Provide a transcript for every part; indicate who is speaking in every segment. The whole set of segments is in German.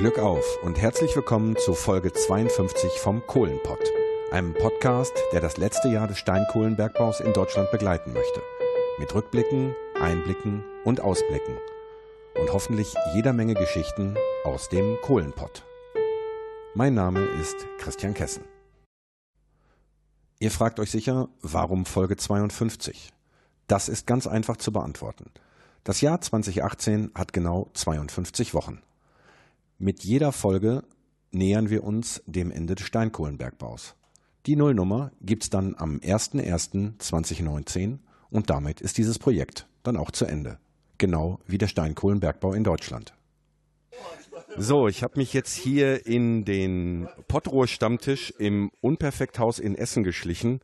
Speaker 1: Glück auf und herzlich willkommen zu Folge 52 vom Kohlenpott, einem Podcast, der das letzte Jahr des Steinkohlenbergbaus in Deutschland begleiten möchte. Mit Rückblicken, Einblicken und Ausblicken. Und hoffentlich jeder Menge Geschichten aus dem Kohlenpott. Mein Name ist Christian Kessen. Ihr fragt euch sicher, warum Folge 52? Das ist ganz einfach zu beantworten. Das Jahr 2018 hat genau 52 Wochen. Mit jeder Folge nähern wir uns dem Ende des Steinkohlenbergbaus. Die Nullnummer gibt's dann am 01.01.2019 und damit ist dieses Projekt dann auch zu Ende. Genau wie der Steinkohlenbergbau in Deutschland. So, ich habe mich jetzt hier in den Pottrohr-Stammtisch im Unperfekthaus in Essen geschlichen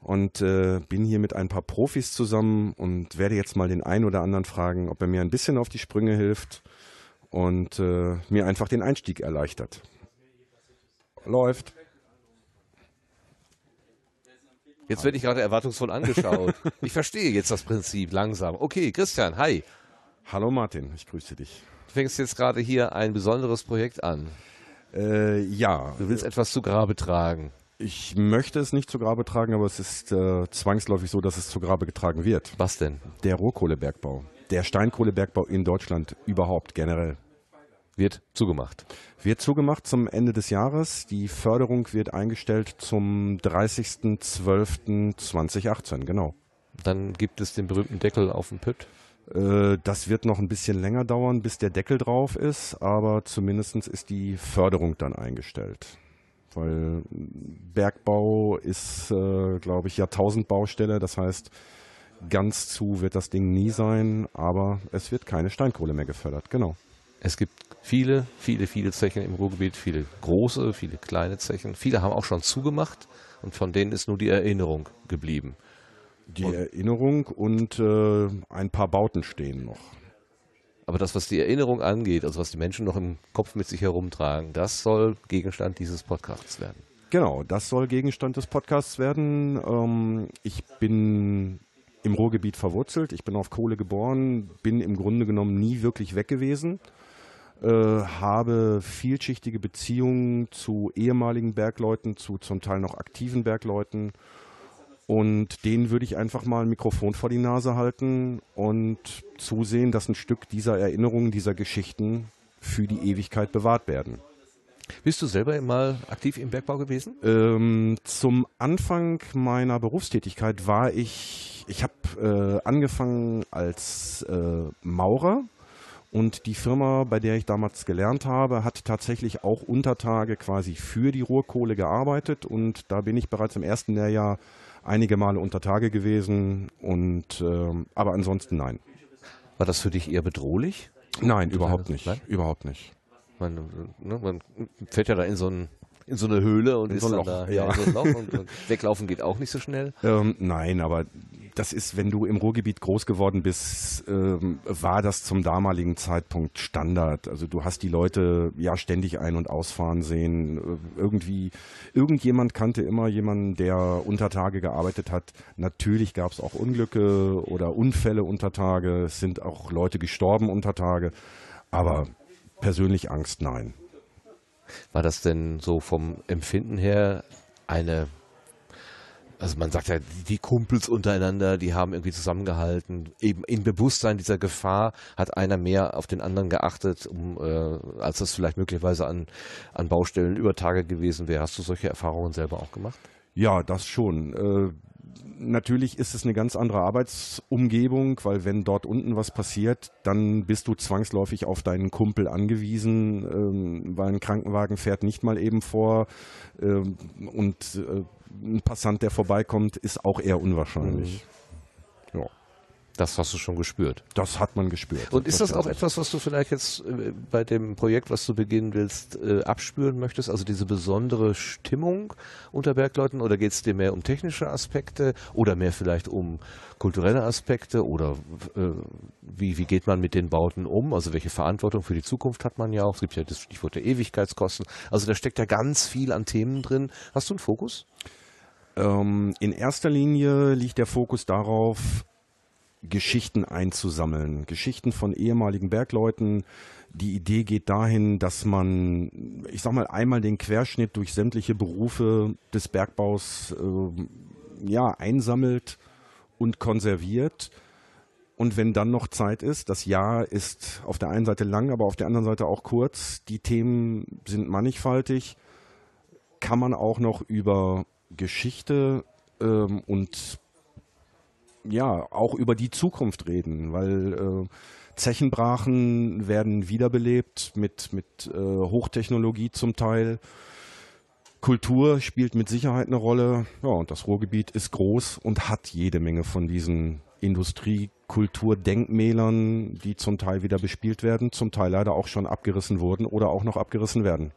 Speaker 1: und äh, bin hier mit ein paar Profis zusammen und werde jetzt mal den einen oder anderen fragen, ob er mir ein bisschen auf die Sprünge hilft und äh, mir einfach den Einstieg erleichtert. Läuft.
Speaker 2: Jetzt werde ich gerade erwartungsvoll angeschaut. ich verstehe jetzt das Prinzip langsam. Okay, Christian, hi.
Speaker 1: Hallo Martin, ich grüße dich.
Speaker 2: Du fängst jetzt gerade hier ein besonderes Projekt an.
Speaker 1: Äh, ja.
Speaker 2: Du willst etwas zu Grabe tragen.
Speaker 1: Ich möchte es nicht zu Grabe tragen, aber es ist äh, zwangsläufig so, dass es zu Grabe getragen wird.
Speaker 2: Was denn?
Speaker 1: Der Rohkohlebergbau. Der Steinkohlebergbau in Deutschland überhaupt generell.
Speaker 2: Wird zugemacht.
Speaker 1: Wird zugemacht zum Ende des Jahres. Die Förderung wird eingestellt zum 30.12.2018, genau.
Speaker 2: Dann gibt es den berühmten Deckel auf dem Pütt.
Speaker 1: Äh, das wird noch ein bisschen länger dauern, bis der Deckel drauf ist, aber zumindest ist die Förderung dann eingestellt. Weil Bergbau ist, äh, glaube ich, Jahrtausendbaustelle. Das heißt, ganz zu wird das Ding nie sein, aber es wird keine Steinkohle mehr gefördert. Genau.
Speaker 2: Es gibt viele, viele, viele Zechen im Ruhrgebiet, viele große, viele kleine Zechen. Viele haben auch schon zugemacht und von denen ist nur die Erinnerung geblieben.
Speaker 1: Die und Erinnerung und äh, ein paar Bauten stehen noch.
Speaker 2: Aber das, was die Erinnerung angeht, also was die Menschen noch im Kopf mit sich herumtragen, das soll Gegenstand dieses Podcasts werden.
Speaker 1: Genau, das soll Gegenstand des Podcasts werden. Ähm, ich bin im Ruhrgebiet verwurzelt, ich bin auf Kohle geboren, bin im Grunde genommen nie wirklich weg gewesen. Äh, habe vielschichtige Beziehungen zu ehemaligen Bergleuten, zu zum Teil noch aktiven Bergleuten. Und denen würde ich einfach mal ein Mikrofon vor die Nase halten und zusehen, dass ein Stück dieser Erinnerungen, dieser Geschichten für die Ewigkeit bewahrt werden.
Speaker 2: Bist du selber mal aktiv im Bergbau gewesen?
Speaker 1: Ähm, zum Anfang meiner Berufstätigkeit war ich, ich habe äh, angefangen als äh, Maurer und die Firma, bei der ich damals gelernt habe, hat tatsächlich auch Untertage quasi für die Rohrkohle gearbeitet. Und da bin ich bereits im ersten Lehrjahr einige Male unter Tage gewesen. Und, äh, aber ansonsten nein.
Speaker 2: War das für dich eher bedrohlich?
Speaker 1: Nein, überhaupt nicht. Nein? Überhaupt nicht.
Speaker 2: Man, ne, man fährt ja da in so ein in so eine Höhle und in ist so dann Loch, da ja. ja. in so ein Loch und, und, weglaufen geht auch nicht so schnell.
Speaker 1: Ähm, nein, aber das ist, wenn du im Ruhrgebiet groß geworden bist, ähm, war das zum damaligen Zeitpunkt Standard. Also du hast die Leute ja ständig ein- und ausfahren sehen. Äh, irgendwie, irgendjemand kannte immer jemanden, der unter Tage gearbeitet hat. Natürlich gab es auch Unglücke oder Unfälle unter Tage. Es sind auch Leute gestorben unter Tage. Aber persönlich Angst, nein.
Speaker 2: War das denn so vom Empfinden her eine also man sagt ja, die Kumpels untereinander, die haben irgendwie zusammengehalten. Eben im Bewusstsein dieser Gefahr hat einer mehr auf den anderen geachtet, um, äh, als das vielleicht möglicherweise an, an Baustellen über Tage gewesen wäre. Hast du solche Erfahrungen selber auch gemacht?
Speaker 1: Ja, das schon. Äh, natürlich ist es eine ganz andere Arbeitsumgebung, weil wenn dort unten was passiert, dann bist du zwangsläufig auf deinen Kumpel angewiesen, ähm, weil ein Krankenwagen fährt nicht mal eben vor ähm, und äh, ein Passant, der vorbeikommt, ist auch eher unwahrscheinlich.
Speaker 2: Mhm. Ja. Das hast du schon gespürt.
Speaker 1: Das hat man gespürt.
Speaker 2: Und ist das auch etwas, was du vielleicht jetzt äh, bei dem Projekt, was du beginnen willst, äh, abspüren möchtest? Also diese besondere Stimmung unter Bergleuten? Oder geht es dir mehr um technische Aspekte oder mehr vielleicht um kulturelle Aspekte? Oder äh, wie, wie geht man mit den Bauten um? Also welche Verantwortung für die Zukunft hat man ja auch? Es gibt ja das Stichwort der Ewigkeitskosten. Also da steckt ja ganz viel an Themen drin. Hast du einen Fokus?
Speaker 1: Ähm, in erster Linie liegt der Fokus darauf, Geschichten einzusammeln. Geschichten von ehemaligen Bergleuten. Die Idee geht dahin, dass man, ich sag mal, einmal den Querschnitt durch sämtliche Berufe des Bergbaus äh, ja, einsammelt und konserviert. Und wenn dann noch Zeit ist, das Jahr ist auf der einen Seite lang, aber auf der anderen Seite auch kurz, die Themen sind mannigfaltig, kann man auch noch über Geschichte ähm, und ja, auch über die Zukunft reden, weil äh, Zechenbrachen werden wiederbelebt mit, mit äh, Hochtechnologie zum Teil. Kultur spielt mit Sicherheit eine Rolle. Ja, und das Ruhrgebiet ist groß und hat jede Menge von diesen Industriekulturdenkmälern, die zum Teil wieder bespielt werden, zum Teil leider auch schon abgerissen wurden oder auch noch abgerissen werden.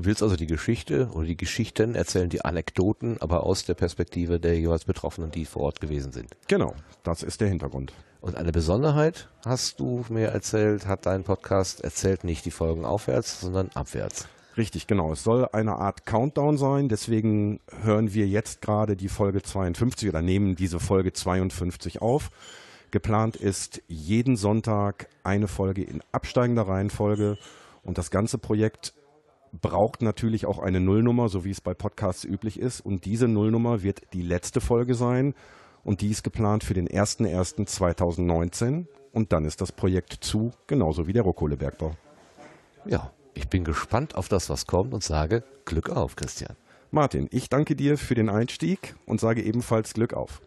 Speaker 2: Du willst also die Geschichte oder die Geschichten erzählen, die Anekdoten, aber aus der Perspektive der jeweils Betroffenen, die vor Ort gewesen sind.
Speaker 1: Genau, das ist der Hintergrund.
Speaker 2: Und eine Besonderheit hast du mir erzählt, hat dein Podcast erzählt nicht die Folgen aufwärts, sondern abwärts.
Speaker 1: Richtig, genau. Es soll eine Art Countdown sein. Deswegen hören wir jetzt gerade die Folge 52 oder nehmen diese Folge 52 auf. Geplant ist jeden Sonntag eine Folge in absteigender Reihenfolge. Und das ganze Projekt braucht natürlich auch eine Nullnummer, so wie es bei Podcasts üblich ist. Und diese Nullnummer wird die letzte Folge sein. Und die ist geplant für den 01.01.2019. Und dann ist das Projekt zu, genauso wie der Rohkohlebergbau.
Speaker 2: Ja, ich bin gespannt auf das, was kommt und sage Glück auf, Christian.
Speaker 1: Martin, ich danke dir für den Einstieg und sage ebenfalls Glück auf.